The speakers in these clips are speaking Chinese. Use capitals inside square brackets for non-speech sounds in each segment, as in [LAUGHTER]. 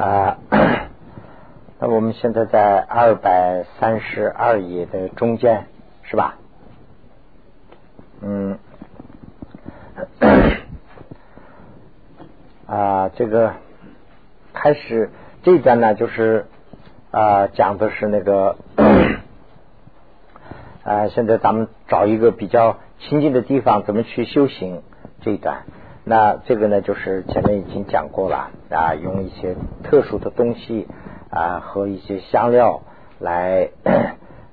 啊，[COUGHS] 那我们现在在二百三十二页的中间，是吧？嗯，[COUGHS] 啊，这个开始这一段呢，就是啊，讲的是那个 [COUGHS] 啊，现在咱们找一个比较亲近的地方，怎么去修行这一段。那这个呢，就是前面已经讲过了啊，用一些特殊的东西啊和一些香料来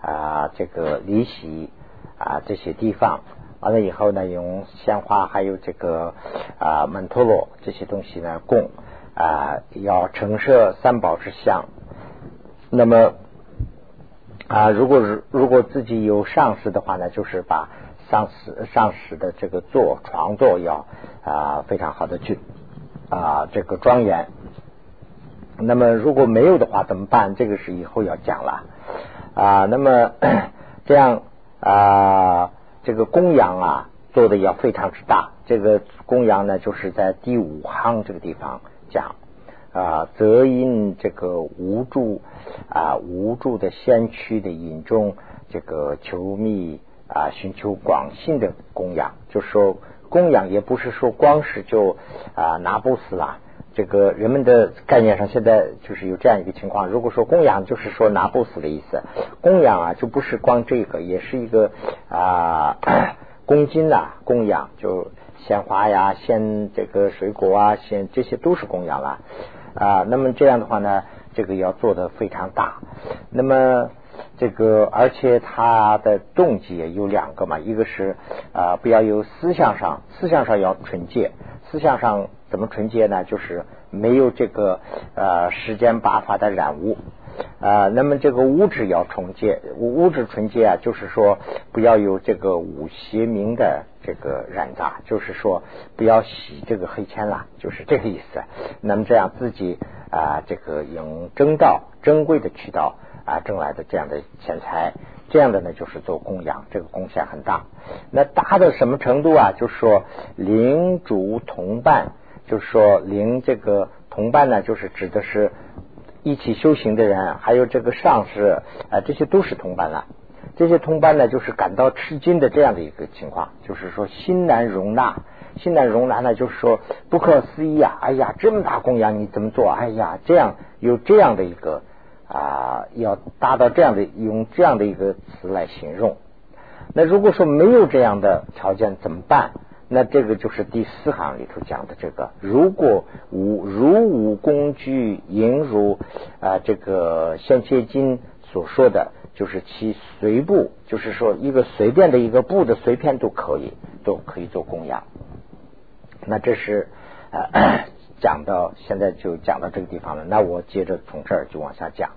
啊这个离席啊这些地方，完了以后呢，用鲜花还有这个啊曼陀罗这些东西呢供啊要陈设三宝之香。那么啊，如果是如果自己有上师的话呢，就是把。上师上师的这个坐床座要啊非常好的去啊这个庄严。那么如果没有的话怎么办？这个是以后要讲了啊。那么 [COUGHS] 这样啊这个供养啊做的要非常之大。这个供养呢就是在第五行这个地方讲啊，则因这个无助啊无助的先驱的引中这个求密。啊，寻求广信的供养，就说供养也不是说光是就啊拿布施啦。这个人们的概念上，现在就是有这样一个情况。如果说供养就是说拿布施的意思，供养啊就不是光这个，也是一个啊恭敬呐供养，就鲜花呀、鲜这个水果啊、鲜这些都是供养了啊。那么这样的话呢，这个要做的非常大。那么。这个，而且他的动机有两个嘛，一个是啊，不要有思想上，思想上要纯洁，思想上怎么纯洁呢？就是没有这个呃时间八法的染污啊。那么这个物质要纯洁，物质纯洁啊，就是说不要有这个五邪名的这个染杂，就是说不要洗这个黑铅啦，就是这个意思。那么这样自己啊，这个用正道、珍贵的渠道。啊，挣来的这样的钱财，这样的呢，就是做供养，这个贡献很大。那大到什么程度啊？就是说，灵主同伴，就是说，灵这个同伴呢，就是指的是一起修行的人，还有这个上师啊，这些都是同伴了。这些同伴呢，就是感到吃惊的这样的一个情况，就是说心难容纳，心难容纳呢，就是说不可思议啊！哎呀，这么大供养你怎么做？哎呀，这样有这样的一个。啊，要达到这样的用这样的一个词来形容。那如果说没有这样的条件怎么办？那这个就是第四行里头讲的这个：如果无如无工具，应如啊这个先切金所说的，就是其随布，就是说一个随便的一个布的随片都可以，都可以做供养。那这是啊。讲到现在就讲到这个地方了，那我接着从这儿就往下讲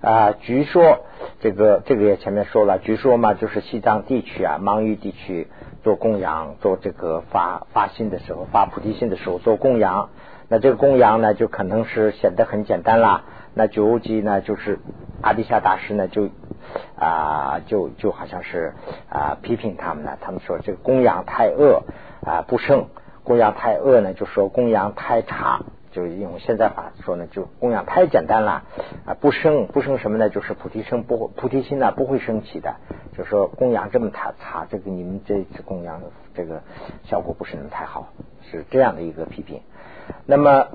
啊。据说这个这个也前面说了，据说嘛，就是西藏地区啊，芒域地区做供养，做这个发发心的时候，发菩提心的时候做供养。那这个供养呢，就可能是显得很简单啦。那九级呢，就是阿底夏大师呢，就啊，就就好像是啊批评他们呢，他们说这个供养太恶啊，不胜。供养太恶呢，就说供养太差，就用现在法说呢，就供养太简单了啊，不生不生什么呢？就是菩提生不菩提心呢不会升起的，就说供养这么太差，这个你们这次供养这个效果不是那么太好，是这样的一个批评。那么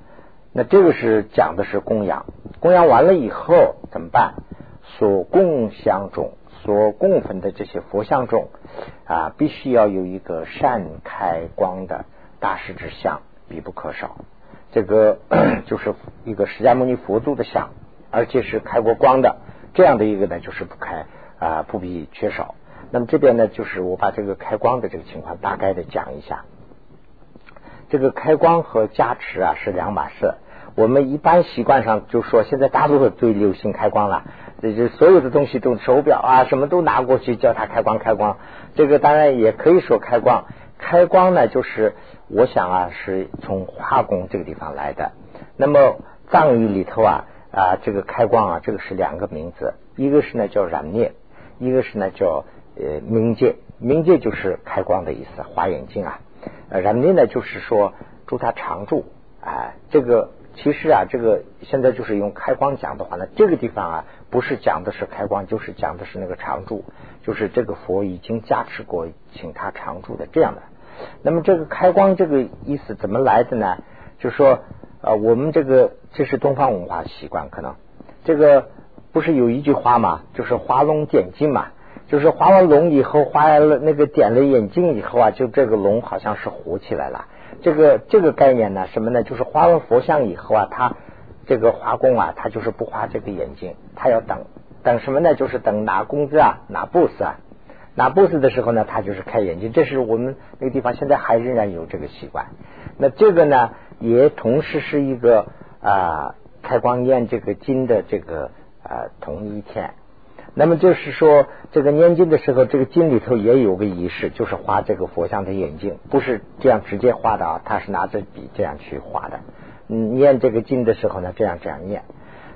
[COUGHS] 那这个是讲的是供养，供养完了以后怎么办？所供相种。所供奉的这些佛像中啊，必须要有一个善开光的大师之像，必不可少。这个 [COUGHS] 就是一个释迦牟尼佛祖的像，而且是开过光的，这样的一个呢，就是不开啊，不必缺少。那么这边呢，就是我把这个开光的这个情况大概的讲一下。这个开光和加持啊是两码事。我们一般习惯上就说，现在大陆最流行开光了。这就所有的东西都手表啊，什么都拿过去叫它开光开光。这个当然也可以说开光，开光呢就是我想啊是从化工这个地方来的。那么藏语里头啊啊这个开光啊这个是两个名字，一个是呢叫染灭，一个是呢叫呃冥界。冥界就是开光的意思，花眼睛啊。染灭呢就是说祝他常住啊。这个其实啊，这个现在就是用开光讲的话呢，这个地方啊，不是讲的是开光，就是讲的是那个常住，就是这个佛已经加持过，请他常住的这样的。那么这个开光这个意思怎么来的呢？就说呃，我们这个这是东方文化习惯，可能这个不是有一句话嘛，就是画龙点睛嘛，就是画完龙以后，画了那个点了眼睛以后啊，就这个龙好像是活起来了。这个这个概念呢，什么呢？就是画完佛像以后啊，他这个画工啊，他就是不画这个眼睛，他要等等什么呢？就是等拿工资啊，拿 boss 啊，拿 boss 的时候呢，他就是开眼睛。这是我们那个地方现在还仍然有这个习惯。那这个呢，也同时是一个啊开光念这个经的这个啊同一天。那么就是说，这个念经的时候，这个经里头也有个仪式，就是画这个佛像的眼睛，不是这样直接画的啊，他是拿着笔这样去画的。嗯，念这个经的时候呢，这样这样念。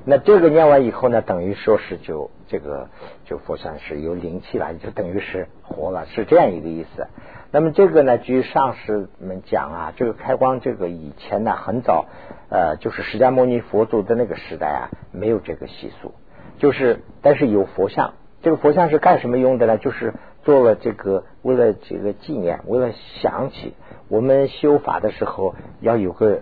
那这个念完以后呢，等于说是就这个就佛像是有灵气了，就等于是活了，是这样一个意思。那么这个呢，据上师们讲啊，这个开光这个以前呢很早，呃，就是释迦牟尼佛祖的那个时代啊，没有这个习俗。就是，但是有佛像，这个佛像是干什么用的呢？就是做了这个，为了这个纪念，为了想起我们修法的时候要有个，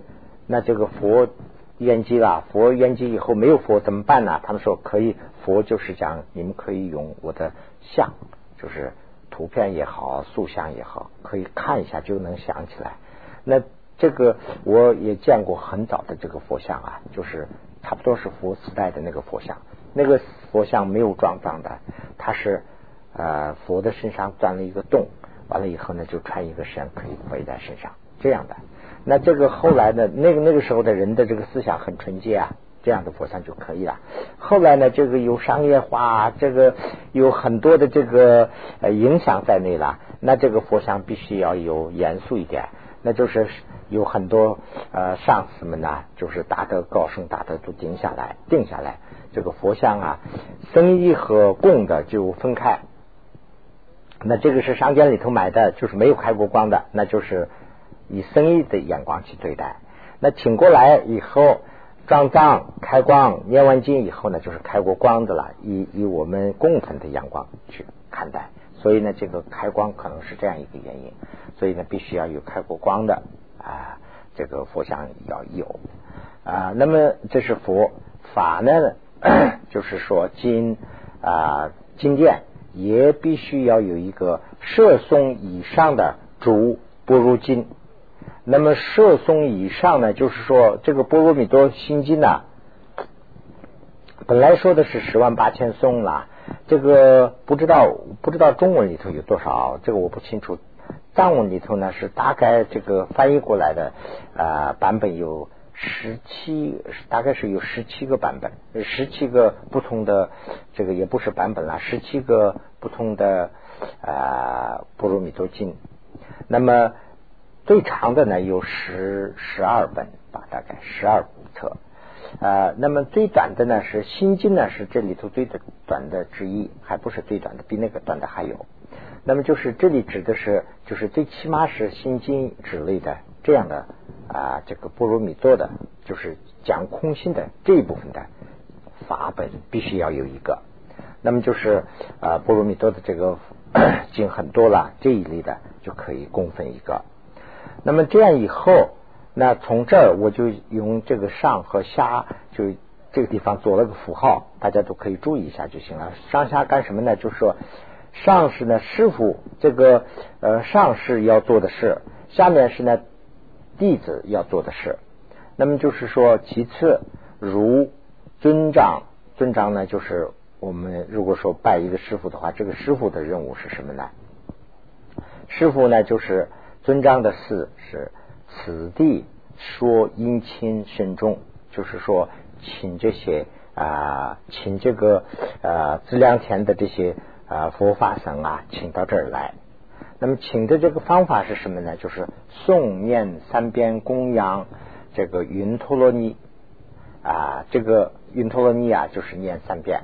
那这个佛圆寂了，佛圆寂以后没有佛怎么办呢？他们说可以，佛就是讲你们可以用我的像，就是图片也好，塑像也好，可以看一下就能想起来。那这个我也见过很早的这个佛像啊，就是差不多是佛时代的那个佛像。那个佛像没有装装的，它是呃佛的身上钻了一个洞，完了以后呢就穿一个身可以背在身上这样的。那这个后来呢，那个那个时候的人的这个思想很纯洁啊，这样的佛像就可以了。后来呢，这个有商业化，这个有很多的这个呃影响在内了，那这个佛像必须要有严肃一点，那就是有很多呃上司们呢，就是大德高僧大德都定下来定下来。这个佛像啊，僧衣和供的就分开。那这个是商店里头买的，就是没有开过光的，那就是以生意的眼光去对待。那请过来以后，装藏开光，念完经以后呢，就是开过光的了，以以我们共同的眼光去看待。所以呢，这个开光可能是这样一个原因。所以呢，必须要有开过光的啊，这个佛像要有啊。那么这是佛法呢？[CLEARS THROAT] 就是说，经啊经殿也必须要有一个摄诵以上的主般若经。那么摄诵以上呢，就是说这个般若蜜多心经呢，本来说的是十万八千颂了。这个不知道不知道中文里头有多少，这个我不清楚。藏文里头呢是大概这个翻译过来的啊版本有。十七大概是有十七个版本，十七个不同的这个也不是版本了，十七个不同的啊《般若蜜多经》。那么最长的呢有十十二本吧，大概十二册。啊，那么最短的呢是《心经》呢，是这里头最短的之一，还不是最短的，比那个短的还有。那么就是这里指的是，就是最起码是《心经》之类的这样的。啊，这个波罗蜜多的，就是讲空心的这一部分的法本，必须要有一个。那么就是啊，波罗蜜多的这个 [COUGHS] 经很多了，这一类的就可以供奉一个。那么这样以后，那从这儿我就用这个上和下，就这个地方做了个符号，大家都可以注意一下就行了。上下干什么呢？就是说，上是呢师傅这个呃上是要做的事，下面是呢。弟子要做的事，那么就是说，其次如尊长，尊长呢，就是我们如果说拜一个师傅的话，这个师傅的任务是什么呢？师傅呢，就是尊章的事是此地说殷亲慎重，就是说请这些啊，请这个呃资粮田的这些啊佛法僧啊，请到这儿来。那么请的这个方法是什么呢？就是诵念三遍供养这个云陀罗尼啊，这个云陀罗尼啊，就是念三遍。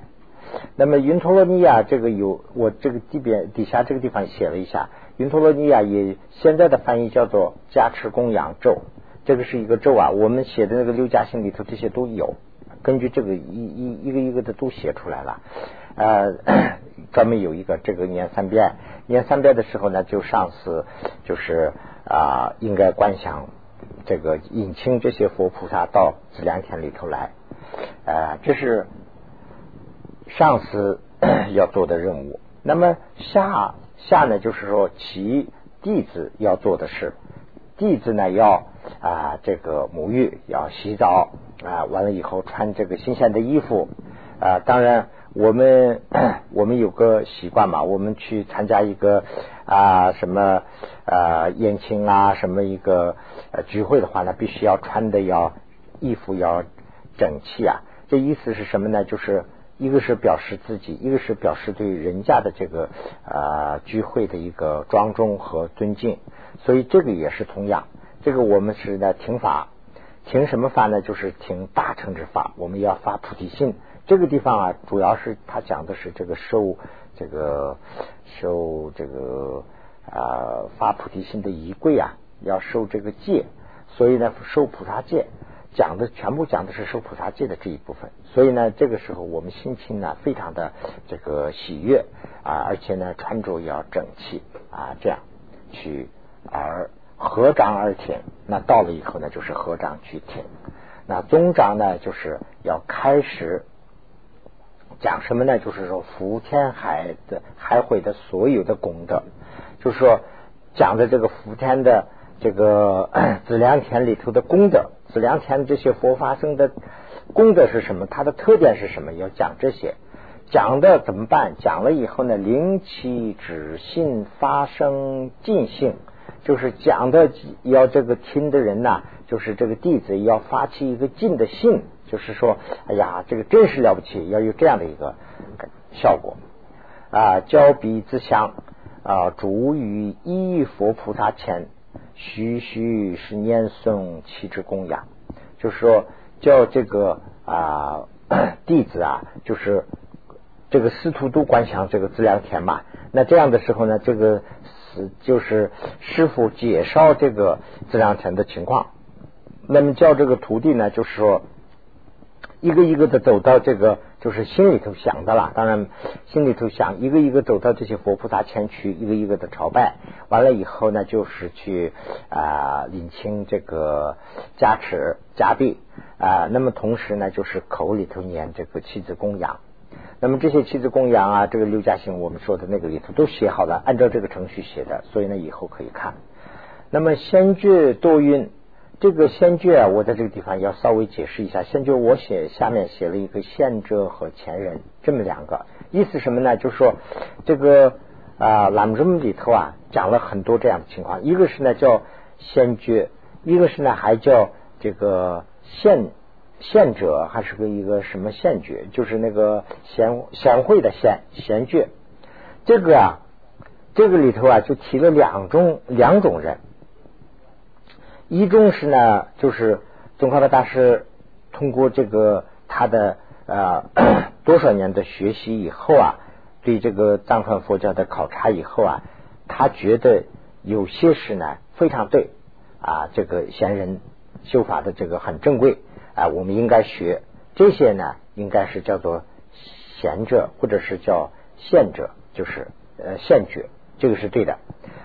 那么云陀罗尼啊，这个有我这个地边底下这个地方写了一下，云陀罗尼啊，也现在的翻译叫做加持供养咒。这个是一个咒啊。我们写的那个六家信里头这些都有，根据这个一一一个一个的都写出来了。呃，[CLEARS THROAT] 专门有一个这个念三遍，念三遍的时候呢，就上司就是啊，应该观想这个引请这些佛菩萨到紫粮田里头来。呃，这是上司 [CLEARS THROAT] 要做的任务。那么下下呢，就是说其弟子要做的事，弟子呢要啊这个沐浴，要洗澡啊，完了以后穿这个新鲜的衣服啊，当然。我们 [COUGHS] 我们有个习惯嘛，我们去参加一个啊什么啊宴请啊什么一个呃聚会的话呢，必须要穿的要衣服要整齐啊。这意思是什么呢？就是一个是表示自己，一个是表示对人家的这个啊聚会的一个庄重和尊敬。所以这个也是同样，这个我们是在听法，听什么法呢？就是听大乘之法，我们要发菩提心。这个地方啊，主要是他讲的是这个受这个受这个啊发菩提心的仪柜啊，要受这个戒，所以呢受菩萨戒讲的全部讲的是受菩萨戒的这一部分。所以呢，这个时候我们心情呢非常的这个喜悦啊，而且呢穿着要整齐啊，这样去而合掌而挺。那到了以后呢，就是合掌去挺。那宗长呢，就是要开始。讲什么呢？就是说福天海的海会的所有的功德，就是说讲的这个福天的这个 [CLEARS THROAT] 紫良田里头的功德，紫良田这些佛发生的功德是什么？它的特点是什么？要讲这些，讲的怎么办？讲了以后呢，灵气止信发生尽性，就是讲的要这个听的人呐，就是这个弟子要发起一个尽的信。就是说，哎呀，这个真是了不起，要有这样的一个效果啊！交鼻之香啊，主于一佛菩萨前，徐徐是念诵七支供养。就是说，叫这个啊弟子啊，就是这个师徒都观想这个资粮田嘛。那这样的时候呢，这个是就是师傅介绍这个资粮田的情况。那么叫这个徒弟呢，就是说。一个一个的走到这个，就是心里头想的啦。当然，心里头想一个一个走到这些佛菩萨前去，一个一个的朝拜。完了以后呢，就是去啊领清这个加持加币啊。那么同时呢，就是口里头念这个七字供养。那么这些七字供养啊，这个六家行我们说的那个里头都写好了，按照这个程序写的，所以呢以后可以看。那么先觉多运。这个先觉啊，我在这个地方要稍微解释一下。先觉我写下面写了一个先者和前人这么两个意思什么呢？就是说这个啊，南宗里头啊讲了很多这样的情况。一个是呢叫先觉，一个是呢还叫这个现现者，还是个一个什么现觉？就是那个贤贤惠的贤贤觉。这个啊，这个里头啊就提了两种两种人。一种是呢，就是宗喀巴大师通过这个他的呃多少年的学习以后啊，对这个藏传佛教的考察以后啊，他觉得有些事呢非常对啊，这个贤人修法的这个很正规啊，我们应该学这些呢，应该是叫做贤者或者是叫贤者，就是呃贤觉，这个是对的。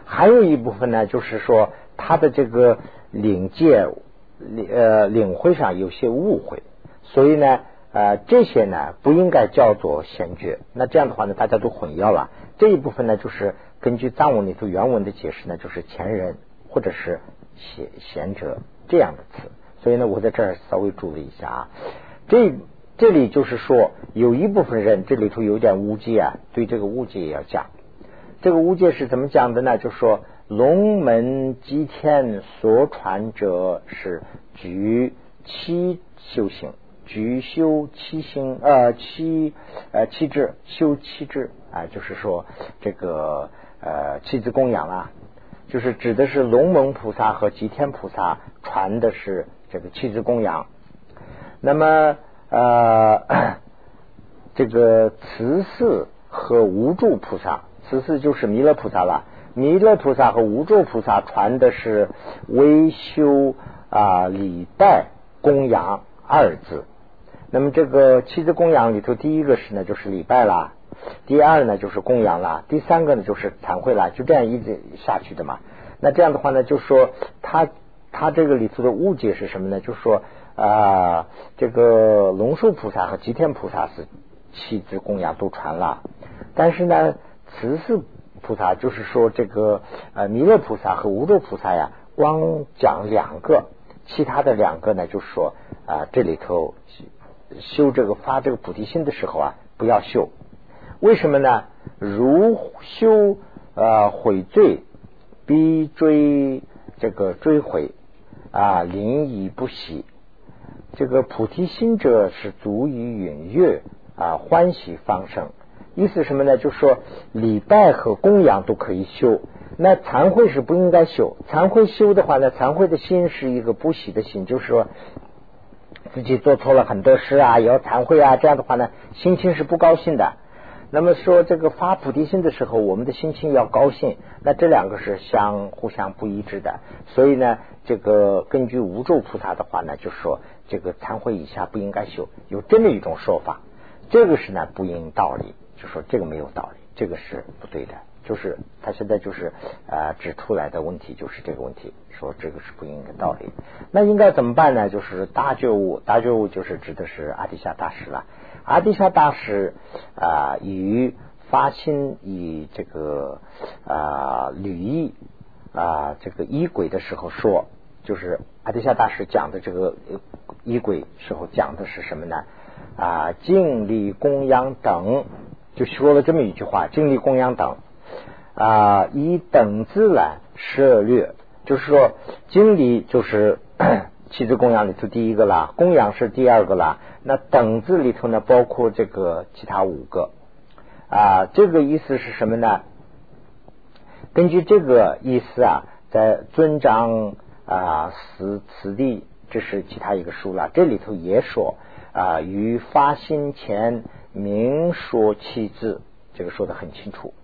还有一部分呢，就是说他的这个。领界领呃领会上有些误会，所以呢呃这些呢不应该叫做先觉。那这样的话呢，大家都混淆了。这一部分呢，就是根据藏文里头原文的解释呢，就是前人或者是贤贤者这样的词。所以呢，我在这儿稍微注意一下啊。这这里就是说，有一部分人这里头有点误解啊，对这个误解也要讲。这个误解是怎么讲的呢？就说。龙门祭天所传者是举七修行，举修七行呃七呃七智修七智啊，就是说这个呃七字供养啊，就是指的是龙门菩萨和吉天菩萨传的是这个七字供养。那么呃这个慈氏和无助菩萨，慈氏就是弥勒菩萨了。弥勒菩萨和无著菩萨传的是微修啊礼拜供养二字。那么这个七字供养里头，第一个是呢就是礼拜啦，第二呢就是供养啦，第三个呢就是忏悔啦，就这样一直下去的嘛。那这样的话呢，就说他他这个里头的误解是什么呢？就是说啊，这个龙树菩萨和吉天菩萨是七字供养都传了，但是呢，慈氏菩萨就是说这个呃弥勒菩萨和无漏菩萨呀，光讲两个，其他的两个呢，就是说啊这里头。修这个发这个菩提心的时候啊，不要修。为什么呢？如修呃悔罪，必追这个追悔啊，临以不喜。这个菩提心者是足以允悦啊，欢喜方生。意思什么呢？就是说礼拜和供养都可以修，那惭愧是不应该修。惭愧修的话呢，惭愧的心是一个不喜的心，就是说。自己做错了很多事啊，也要忏悔啊，这样的话呢，心情是不高兴的。那么说这个发菩提心的时候，我们的心情要高兴，那这两个是相互相不一致的。所以呢，这个根据无咒菩萨的话呢，就说这个忏悔以下不应该修，有这么一种说法，这个是呢不应道理，就说这个没有道理，这个是不对的。就是他现在就是呃指出来的问题就是这个问题，说这个是不应该道理。那应该怎么办呢？就是大觉悟，大觉悟就是指的是阿底夏大师了。阿底夏大师啊，与发心以这个啊履衣啊这个衣轨的时候说，就是阿底夏大师讲的这个衣轨时候讲的是什么呢？啊，净力供养等，就说了这么一句话：净力供养等。啊，以等字来涉略，就是说，经历就是 [COUGHS] 七字供养里头第一个啦，供养是第二个啦。那等字里头呢，包括这个其他五个啊。这个意思是什么呢？根据这个意思啊，在尊章啊此此地，这是其他一个书了。这里头也说啊，于发心前明说七字，这个说的很清楚。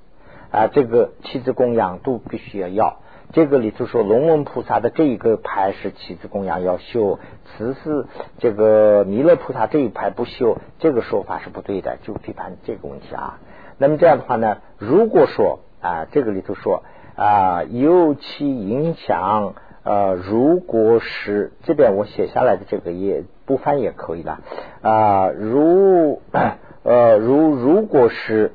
啊，这个七字供养都必须要要。这个里头说龙文菩萨的这一个牌是七字供养要修，此是这个弥勒菩萨这一排不修，这个说法是不对的，就批判这个问题啊。那么这样的话呢，如果说啊，这个里头说啊，尤其影响呃，如果是这边我写下来的这个也不翻也可以了啊，如呃如如果是。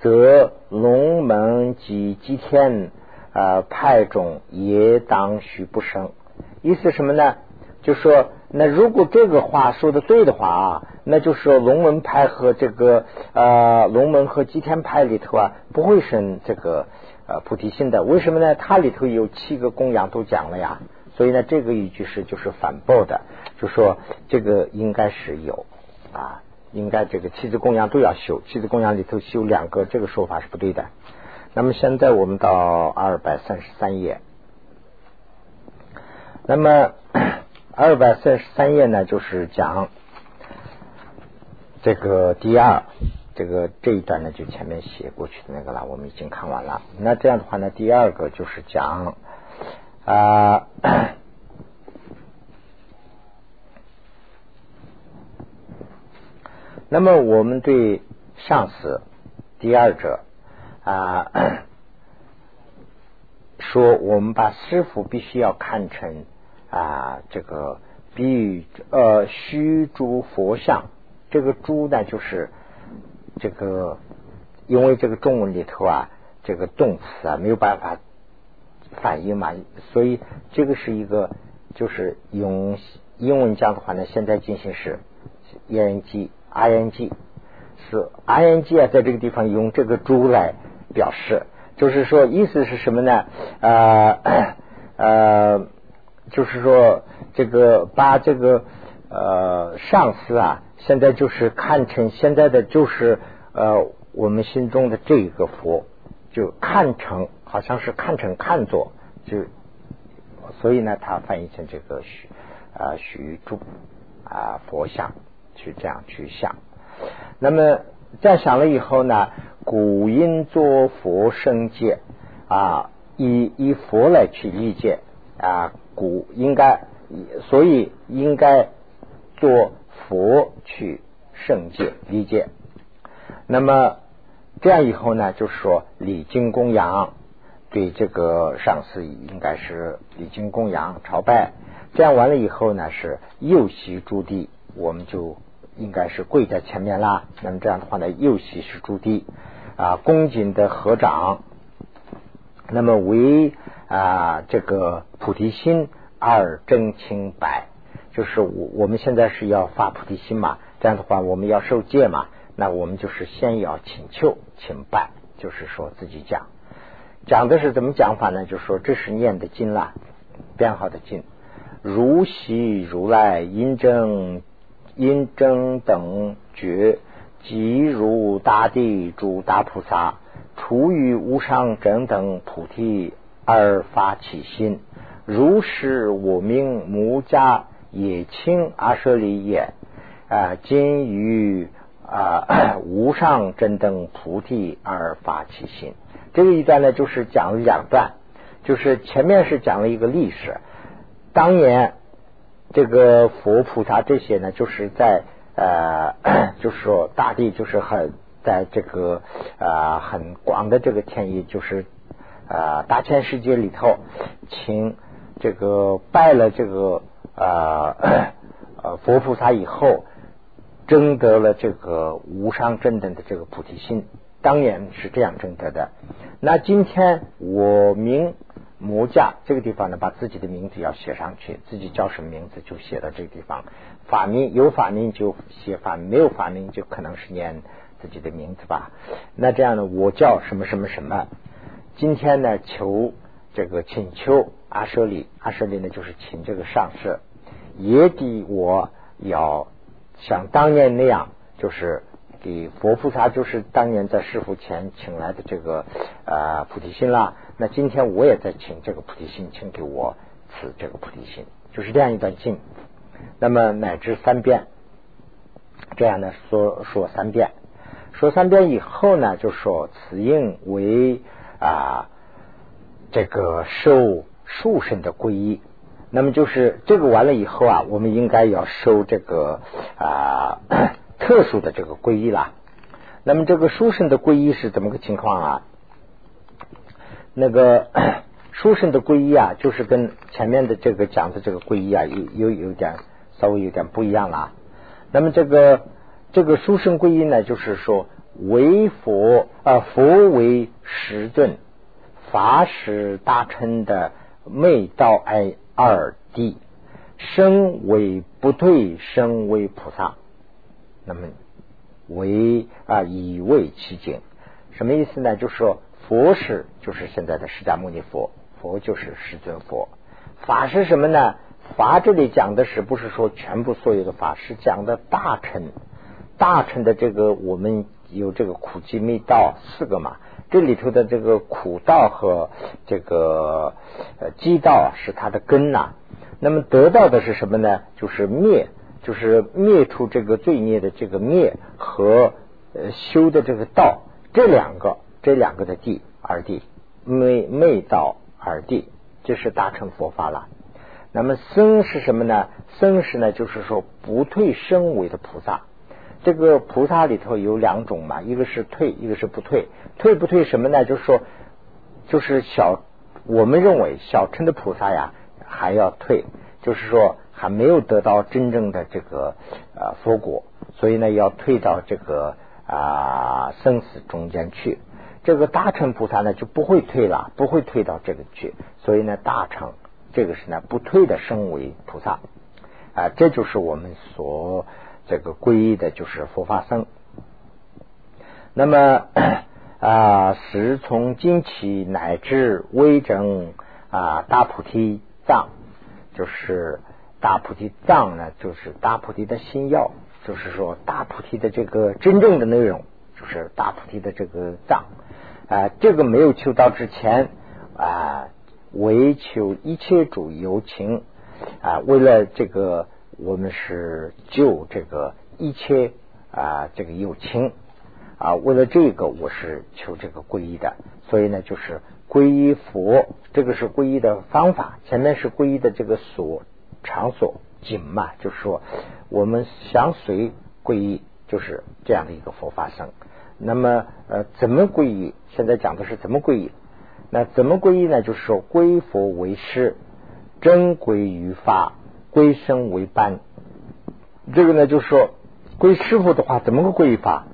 则龙门及吉天啊派种也当许不生。意思什么呢？就说那如果这个话说的对的话啊，那就是说龙门派和这个呃龙门和吉天派里头啊不会生这个呃菩提心的。为什么呢？它里头有七个供养都讲了呀。所以呢，这个一句是就是反驳的，就说这个应该是有啊。应该这个七字供养都要修，七字供养里头修两个，这个说法是不对的。那么现在我们到二百三十三页，那么 [COUGHS] 二百三十三页呢，就是讲这个第二，这个这一段呢，就前面写过去的那个了，我们已经看完了。那这样的话呢，第二个就是讲啊。那么我们对上司第二者啊 [CLEARS THROAT] 说，我们把师傅必须要看成啊这个比喻呃虚诸佛像，这个诸呢就是这个因为这个中文里头啊这个动词啊没有办法反应嘛，所以这个是一个就是用英文讲的话呢，现在进行时 ing。Ing 是 ing 啊，在这个地方用这个猪来表示，就是说意思是什么呢？呃呃，就是说这个把这个呃上司啊，现在就是看成现在的就是呃我们心中的这一个佛，就看成好像是看成看作，就所以呢，它翻译成这个许啊许诸啊佛像。去这样去想，那么这样想了以后呢，古因作佛生界啊，以以佛来去理解啊，古应该所以应该做佛去圣戒理解。那么这样以后呢，就是说礼敬供养，对这个上司应该是礼敬供养朝拜。这样完了以后呢，是右膝诸地，我们就应该是跪在前面啦。那么这样的话呢，右膝是朱棣啊，恭敬的合掌。那么为啊这个菩提心而真清白，就是我我们现在是要发菩提心嘛。这样的话，我们要受戒嘛。那我们就是先要请求、请拜，就是说自己讲，讲的是怎么讲法呢？就是说这是念的经啦，编号的经。如昔如来因正因正等觉，即如大地诸大菩萨，处于无上正等菩提而发起心，如是我命母家也清阿舍利也啊，今于。啊，无上真等菩提而发起心，这个一段呢，就是讲了两段，就是前面是讲了一个历史，当年这个佛菩萨这些呢，就是在呃，[COUGHS] 就是说大地就是很在这个呃很广的这个天意，就是啊大千世界里头，请这个拜了这个啊呃佛菩萨以后。争得了这个无上正等的这个菩提心，当年是这样争得的。那今天我明模架这个地方呢，把自己的名字要写上去，自己叫什么名字就写到这个地方。法名有法名就写法，没有法名就可能是念自己的名字吧。那这样呢，我叫什么什么什么。今天呢，求这个请求阿舍利，阿舍利呢就是请这个上师，也得我要。像当年那样，就是给佛菩萨，就是当年在师傅前请来的这个呃菩提心啦。那今天我也在请这个菩提心，请给我赐这个菩提心，就是这样一段经。那么乃至三遍，这样呢说说三遍，说三遍以后呢，就说此应为啊这个受受身的皈依。那么就是这个完了以后啊，我们应该要收这个啊特殊的这个皈依啦。那么这个书生的皈依是怎么个情况啊？那个 [COUGHS] 书生的皈依啊，就是跟前面的这个讲的这个皈依啊，有有有点稍微有点不一样了。那么这个这个书生皈依呢，就是说为佛啊佛为实尊，法使大乘的昧道爱。二谛，身为不退，身为菩萨，那么为啊以为其境，什么意思呢？就是说佛是就是现在的释迦牟尼佛，佛就是世尊佛。法是什么呢？法这里讲的是不是说全部所有的法？是讲的大乘，大乘的这个我们有这个苦集灭道四个嘛。这里头的这个苦道和这个呃积道是它的根呐。那么得到的是什么呢？就是灭，就是灭除这个罪孽的这个灭和呃修的这个道，这两个这两个的地二地昧昧道二地，这是大乘佛法了。那么僧是什么呢？僧是呢，就是说不退身为的菩萨。这个菩萨里头有两种嘛，一个是退，一个是不退。退不退什么呢？就是说，就是小，我们认为小乘的菩萨呀还要退，就是说还没有得到真正的这个呃佛果，所以呢要退到这个啊生死中间去。这个大乘菩萨呢就不会退了，不会退到这个去，所以呢大乘这个是呢不退的身为菩萨啊，这就是我们所。这个皈依的就是佛法僧，那么 [CLEARS THROAT] 啊，时从今起乃至微整啊大菩提藏，就是大菩提藏呢，就是大菩提的心要，就是说大菩提的这个真正的内容，就是大菩提的这个藏啊，这个没有求到之前啊，为求一切主有情啊，为了这个。我们是救这个一切啊，这个有情啊，为了这个我是求这个皈依的，所以呢，就是皈依佛，这个是皈依的方法。前面是皈依的这个所场所景嘛，就是说我们相随皈依，就是这样的一个佛法僧。那么呃，怎么皈依？现在讲的是怎么皈依？那怎么皈依呢？就是说归佛为师，真归于法，归身为伴。这个呢，就是说归师傅的话，怎么个皈依法？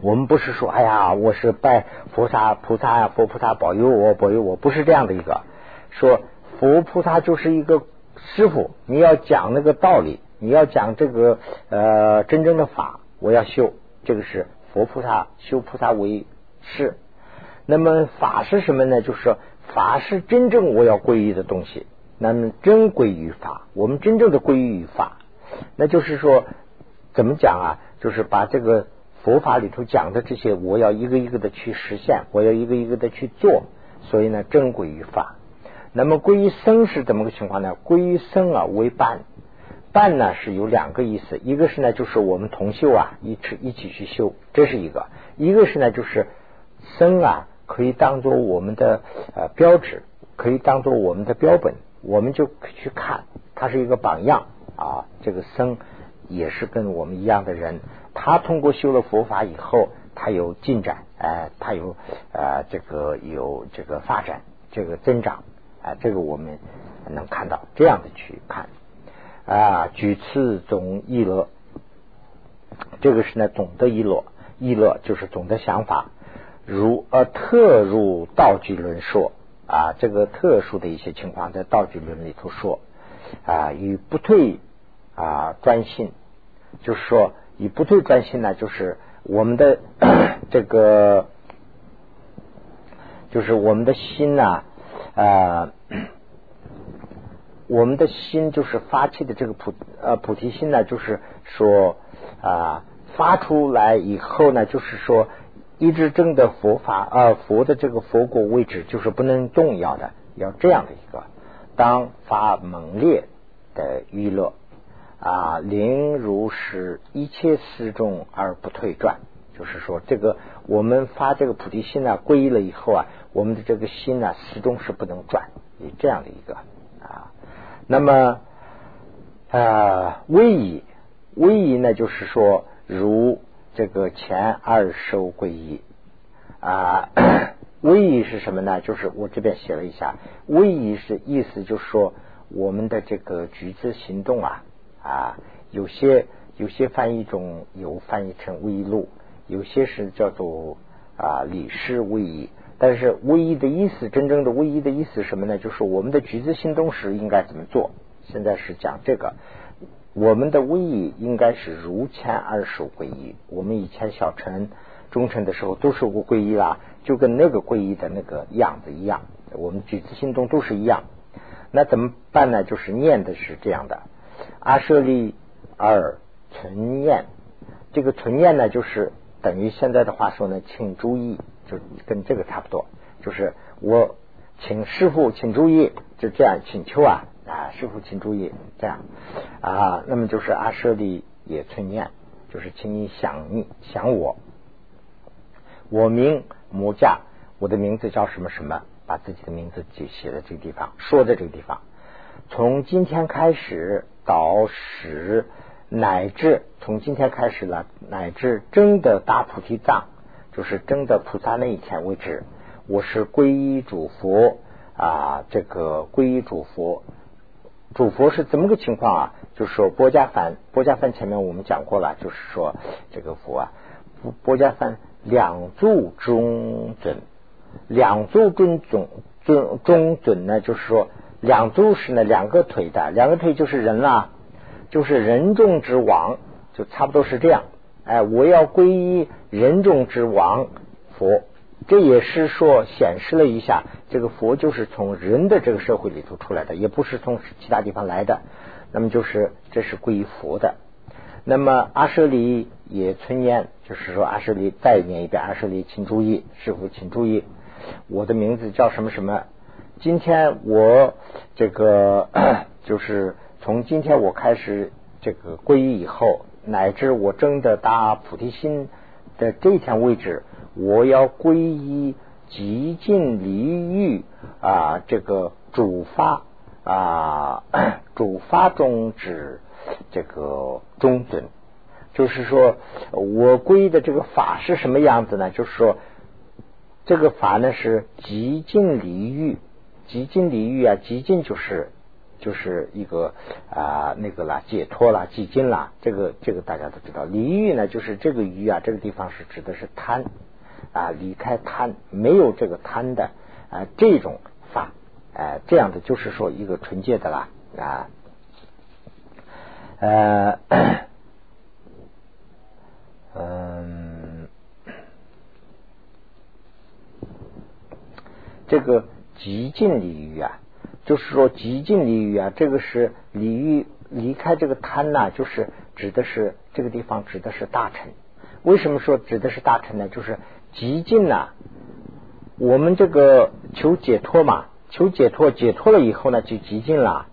我们不是说，哎呀，我是拜菩萨、菩萨呀，佛菩萨保佑我，保佑我，不是这样的一个。说佛菩萨就是一个师傅，你要讲那个道理，你要讲这个呃真正的法，我要修，这个是佛菩萨修菩萨为师。那么法是什么呢？就是法是真正我要皈依的东西。那么真归于法，我们真正的归于法，那就是说怎么讲啊？就是把这个佛法里头讲的这些，我要一个一个的去实现，我要一个一个的去做。所以呢，真归于法。那么归于僧是怎么个情况呢？归于僧啊为伴，伴呢是有两个意思，一个是呢就是我们同修啊，一起一起去修，这是一个；一个是呢就是僧啊。可以当做我们的呃标志，可以当做我们的标本，我们就去看，他是一个榜样啊。这个僧也是跟我们一样的人，他通过修了佛法以后，他有进展，哎，他有呃这个有这个发展，这个增长，啊，这个我们能看到这样的去看啊。举次总议乐，这个是呢总的议乐，议乐就是总的想法。如呃特入道具论说啊，这个特殊的一些情况在道具论里头说啊，与不退啊专心，就是说以不退专心呢，就是我们的 [COUGHS] 这个就是我们的心呐，我们的心就是发起的这个菩呃菩提心呢，就是说啊发出来以后呢，就是说。一直正的佛法啊，佛的这个佛果位置就是不能动摇的，要这样的一个，当发猛烈的娱乐啊，灵如是一切思众而不退转，就是说这个我们发这个菩提心呢，皈依了以后啊，我们的这个心呢始终是不能转，以这样的一个啊，那么啊，威仪威仪呢，就是说如。这个前二收皈依啊，[COUGHS] 威仪是什么呢？就是我这边写了一下，威仪是意思就是说我们的这个举止行动啊啊，有些有些翻译中有翻译成威露，有些是叫做啊理事威仪，但是威仪的意思，真正的威仪的意思什么呢？就是我们的举止行动时应该怎么做？现在是讲这个。我们的威仪应该是如前二受皈依。我们以前小乘、中乘的时候都受过皈依啦，就跟那个皈依的那个样子一样。我们举次心动都是一样。那怎么办呢？就是念的是这样的：阿舍利二存念。这个存念呢，就是等于现在的话说呢，请注意，就跟这个差不多。就是我请师傅，请注意，就这样请求啊。啊，师傅，请注意，这样啊，那么就是阿舍利也存念，就是请你想你想我，我名摩迦，我的名字叫什么什么，把自己的名字就写在这个地方，说在这个地方。从今天开始到十，乃至从今天开始了，乃至真的大菩提藏，就是真的菩萨那一天为止，我是皈依主佛啊，这个皈依主佛。主佛是怎么个情况啊？就是说，波伽梵，波伽梵前面我们讲过了，就是说这个佛啊，波伽梵两足中准，两足中准中中准呢，就是说两足是呢两个腿的，两个腿就是人啦，就是人中之王，就差不多是这样。哎，我要皈依人中之王佛。这也是说显示了一下，这个佛就是从人的这个社会里头出来的，也不是从其他地方来的。那么就是这是皈依佛的。那么阿舍利也存念，就是说阿舍利再念一遍，阿舍利请注意，师傅请注意，我的名字叫什么什么？今天我这个 [CLEARS THROAT] 就是从今天我开始这个皈依以后，乃至我真的大菩提心的这一天为止。我要皈依极尽离欲啊，这个主发啊主法中之这个中尊，就是说我皈依的这个法是什么样子呢？就是说这个法呢是极尽离欲，极尽离欲啊，极尽就是就是一个啊那个啦，解脱啦，极尽啦，这个这个大家都知道。离欲呢，就是这个欲啊，这个地方是指的是贪啊，离开贪，没有这个贪的啊这种法，呃，这样的就是说一个纯洁的啦啊。呃，嗯，这个极尽离欲啊，就是说极尽离欲啊，这个是离欲离开这个贪呐，就是指的是这个地方指的是大臣。为什么说指的是大臣呢？就是极尽呐，我们这个求解脱嘛，求解脱，解脱了以后呢，就极尽了。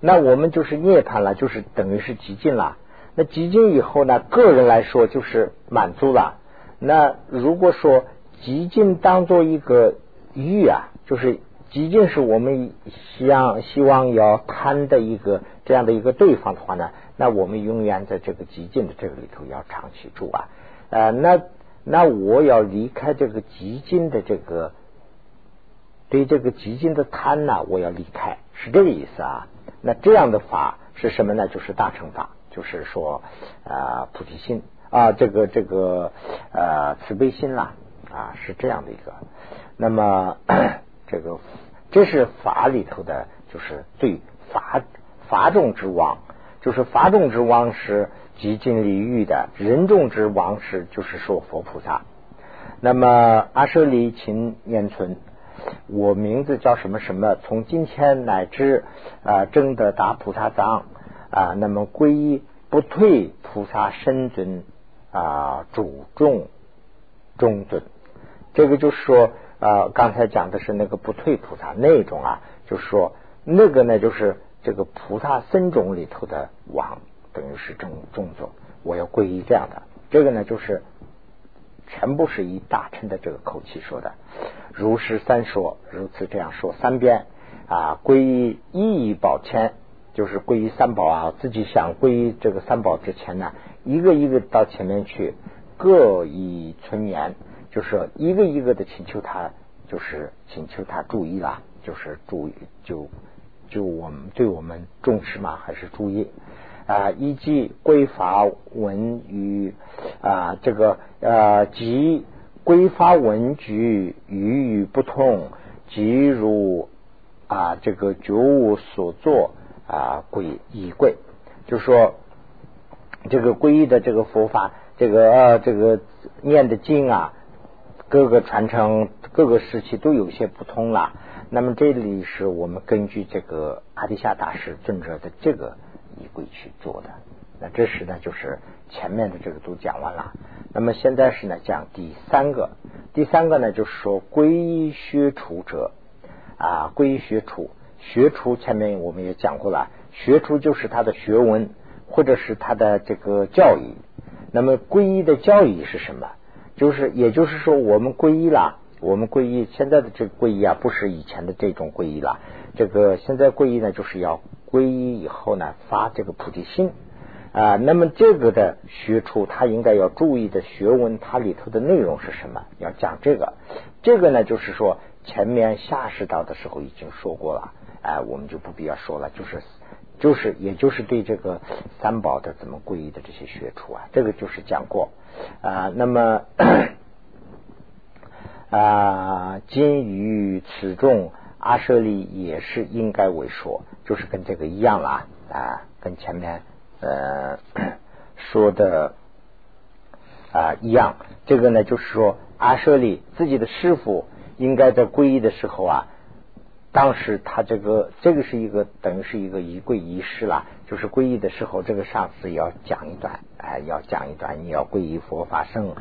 那我们就是涅槃了，就是等于是极尽了。那极尽以后呢，个人来说就是满足了。那如果说极尽当做一个欲啊，就是极尽是我们希望希望要贪的一个这样的一个对方的话呢，那我们永远在这个极尽的这个里头要长期住啊。呃，那那我要离开这个极尽的这个对这个极尽的贪呢，我要离开，是这个意思啊。那这样的法是什么呢？就是大乘法，就是说啊菩提心啊这个这个呃慈悲心啦啊是这样的一个。那么这个这是法里头的，就是对法法中之王，就是法中之王是极尽离欲的，人中之王是就是说佛菩萨。那么阿舍离勤念存。我名字叫什么什么？从今天乃至啊，正得达菩萨藏啊，那么皈依不退菩萨身尊啊，主众中尊。这个就是说啊，刚才讲的是那个不退菩萨那种啊，就是说那个呢，就是这个菩萨僧种里头的王，等于是中中尊。我要皈依这样的，这个呢，就是全部是以大乘的这个口气说的。如是三说，如此这样说三遍啊，皈依一宝前，就是皈依三宝啊。自己想皈依这个三宝之前呢，一个一个到前面去，各以存言，就是一个一个的请求他，就是请求他注意啦，就是注意，就就我们对我们重视嘛，还是注意啊。依据归法文与啊这个呃及。归发文句语语不通，即如啊这个觉悟所作啊归依贵，就说这个皈依的这个佛法，这个呃这个念的经啊，各个传承各个时期都有些不同了。那么这里是我们根据这个阿底夏大师尊者的这个依归去做的。那这时呢，就是前面的这个都讲完了。那么现在是呢，讲第三个。第三个呢，就是说皈依学处者啊，皈依学处。学处前面我们也讲过了，学处就是他的学问，或者是他的这个教育。那么皈依的教育是什么？就是也就是说，我们皈依了，我们皈依现在的这个皈依啊，不是以前的这种皈依了。这个现在皈依呢，就是要皈依以后呢，发这个菩提心。啊，那么这个的学处，他应该要注意的学问，它里头的内容是什么？要讲这个，这个呢，就是说前面下士道的时候已经说过了，哎，我们就不必要说了，就是就是，也就是对这个三宝的怎么皈依的这些学处啊，这个就是讲过啊。那么啊，今于此众阿舍利也是应该为说，就是跟这个一样了啊，跟前面。呃，说的啊一样，这个呢就是说阿舍利自己的师傅应该在皈依的时候啊，当时他这个这个是一个等于是一个仪柜仪式啦，就是皈依的时候，这个上司要讲一段，哎，要讲一段，你要皈依佛法僧，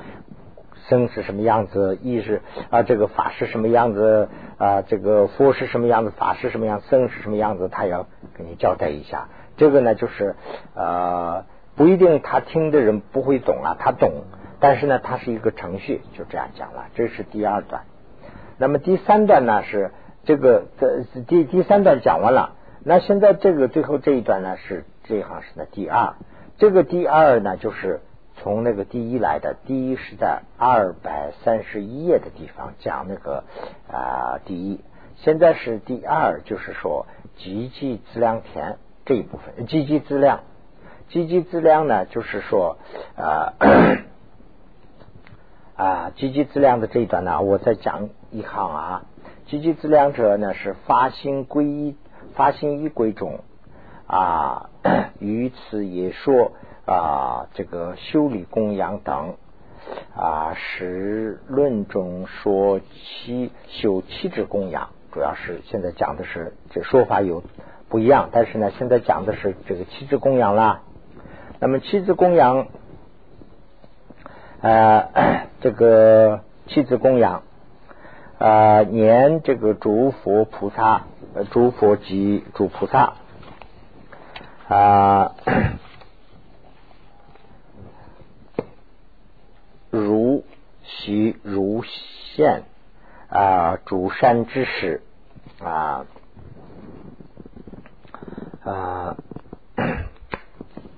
僧是什么样子，意是啊，这个法是什么样子啊，这个佛是什么样子，法是什么样，僧是什么样子，他要给你交代一下。这个呢，就是呃，不一定他听的人不会懂啊，他懂，但是呢，它是一个程序，就这样讲了。这是第二段。那么第三段呢是这个这第第三段讲完了，那现在这个最后这一段呢是这一行是呢第二，这个第二呢就是从那个第一来的，第一是在二百三十一页的地方讲那个啊第一，现在是第二，就是说积极质量田这一部分，积极质量，积极质量呢就是说啊 [COUGHS] 啊积极质量的这一段呢，我再讲一行啊，积极质量者呢是发心归一。发心一归中啊，[COUGHS] 于此也说啊，这个修理供养等啊，是论中说七修七支供养，主要是现在讲的是这说法有不一样，但是呢，现在讲的是这个七支供养啦。那么七支供养，呃，这个七支供养啊，念这个诸佛菩萨。诸佛及诸菩萨啊，如须如现啊，诸善之事啊啊，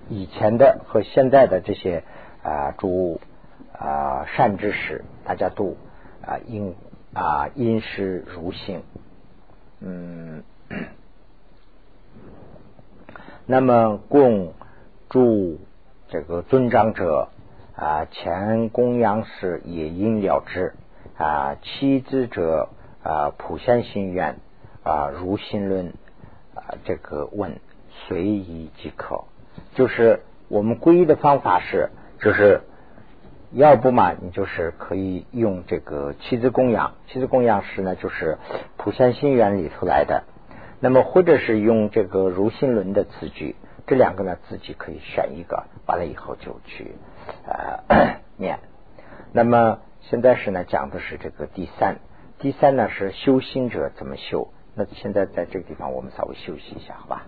以前的和现在的这些啊诸啊善知识，大家都啊应啊因师如性。嗯，那么供诸这个尊长者啊，前供养时也应了之啊，妻子者啊，普贤心愿啊，如心论啊，这个问随意即可。就是我们皈依的方法是，就是。要不嘛，你就是可以用这个七字供养，七字供养是呢，就是普贤心愿里头来的。那么或者是用这个如心轮的词句，这两个呢自己可以选一个，完了以后就去呃 [CLEARS THROAT] 念。那么现在是呢讲的是这个第三，第三呢是修心者怎么修。那现在在这个地方我们稍微休息一下，好吧？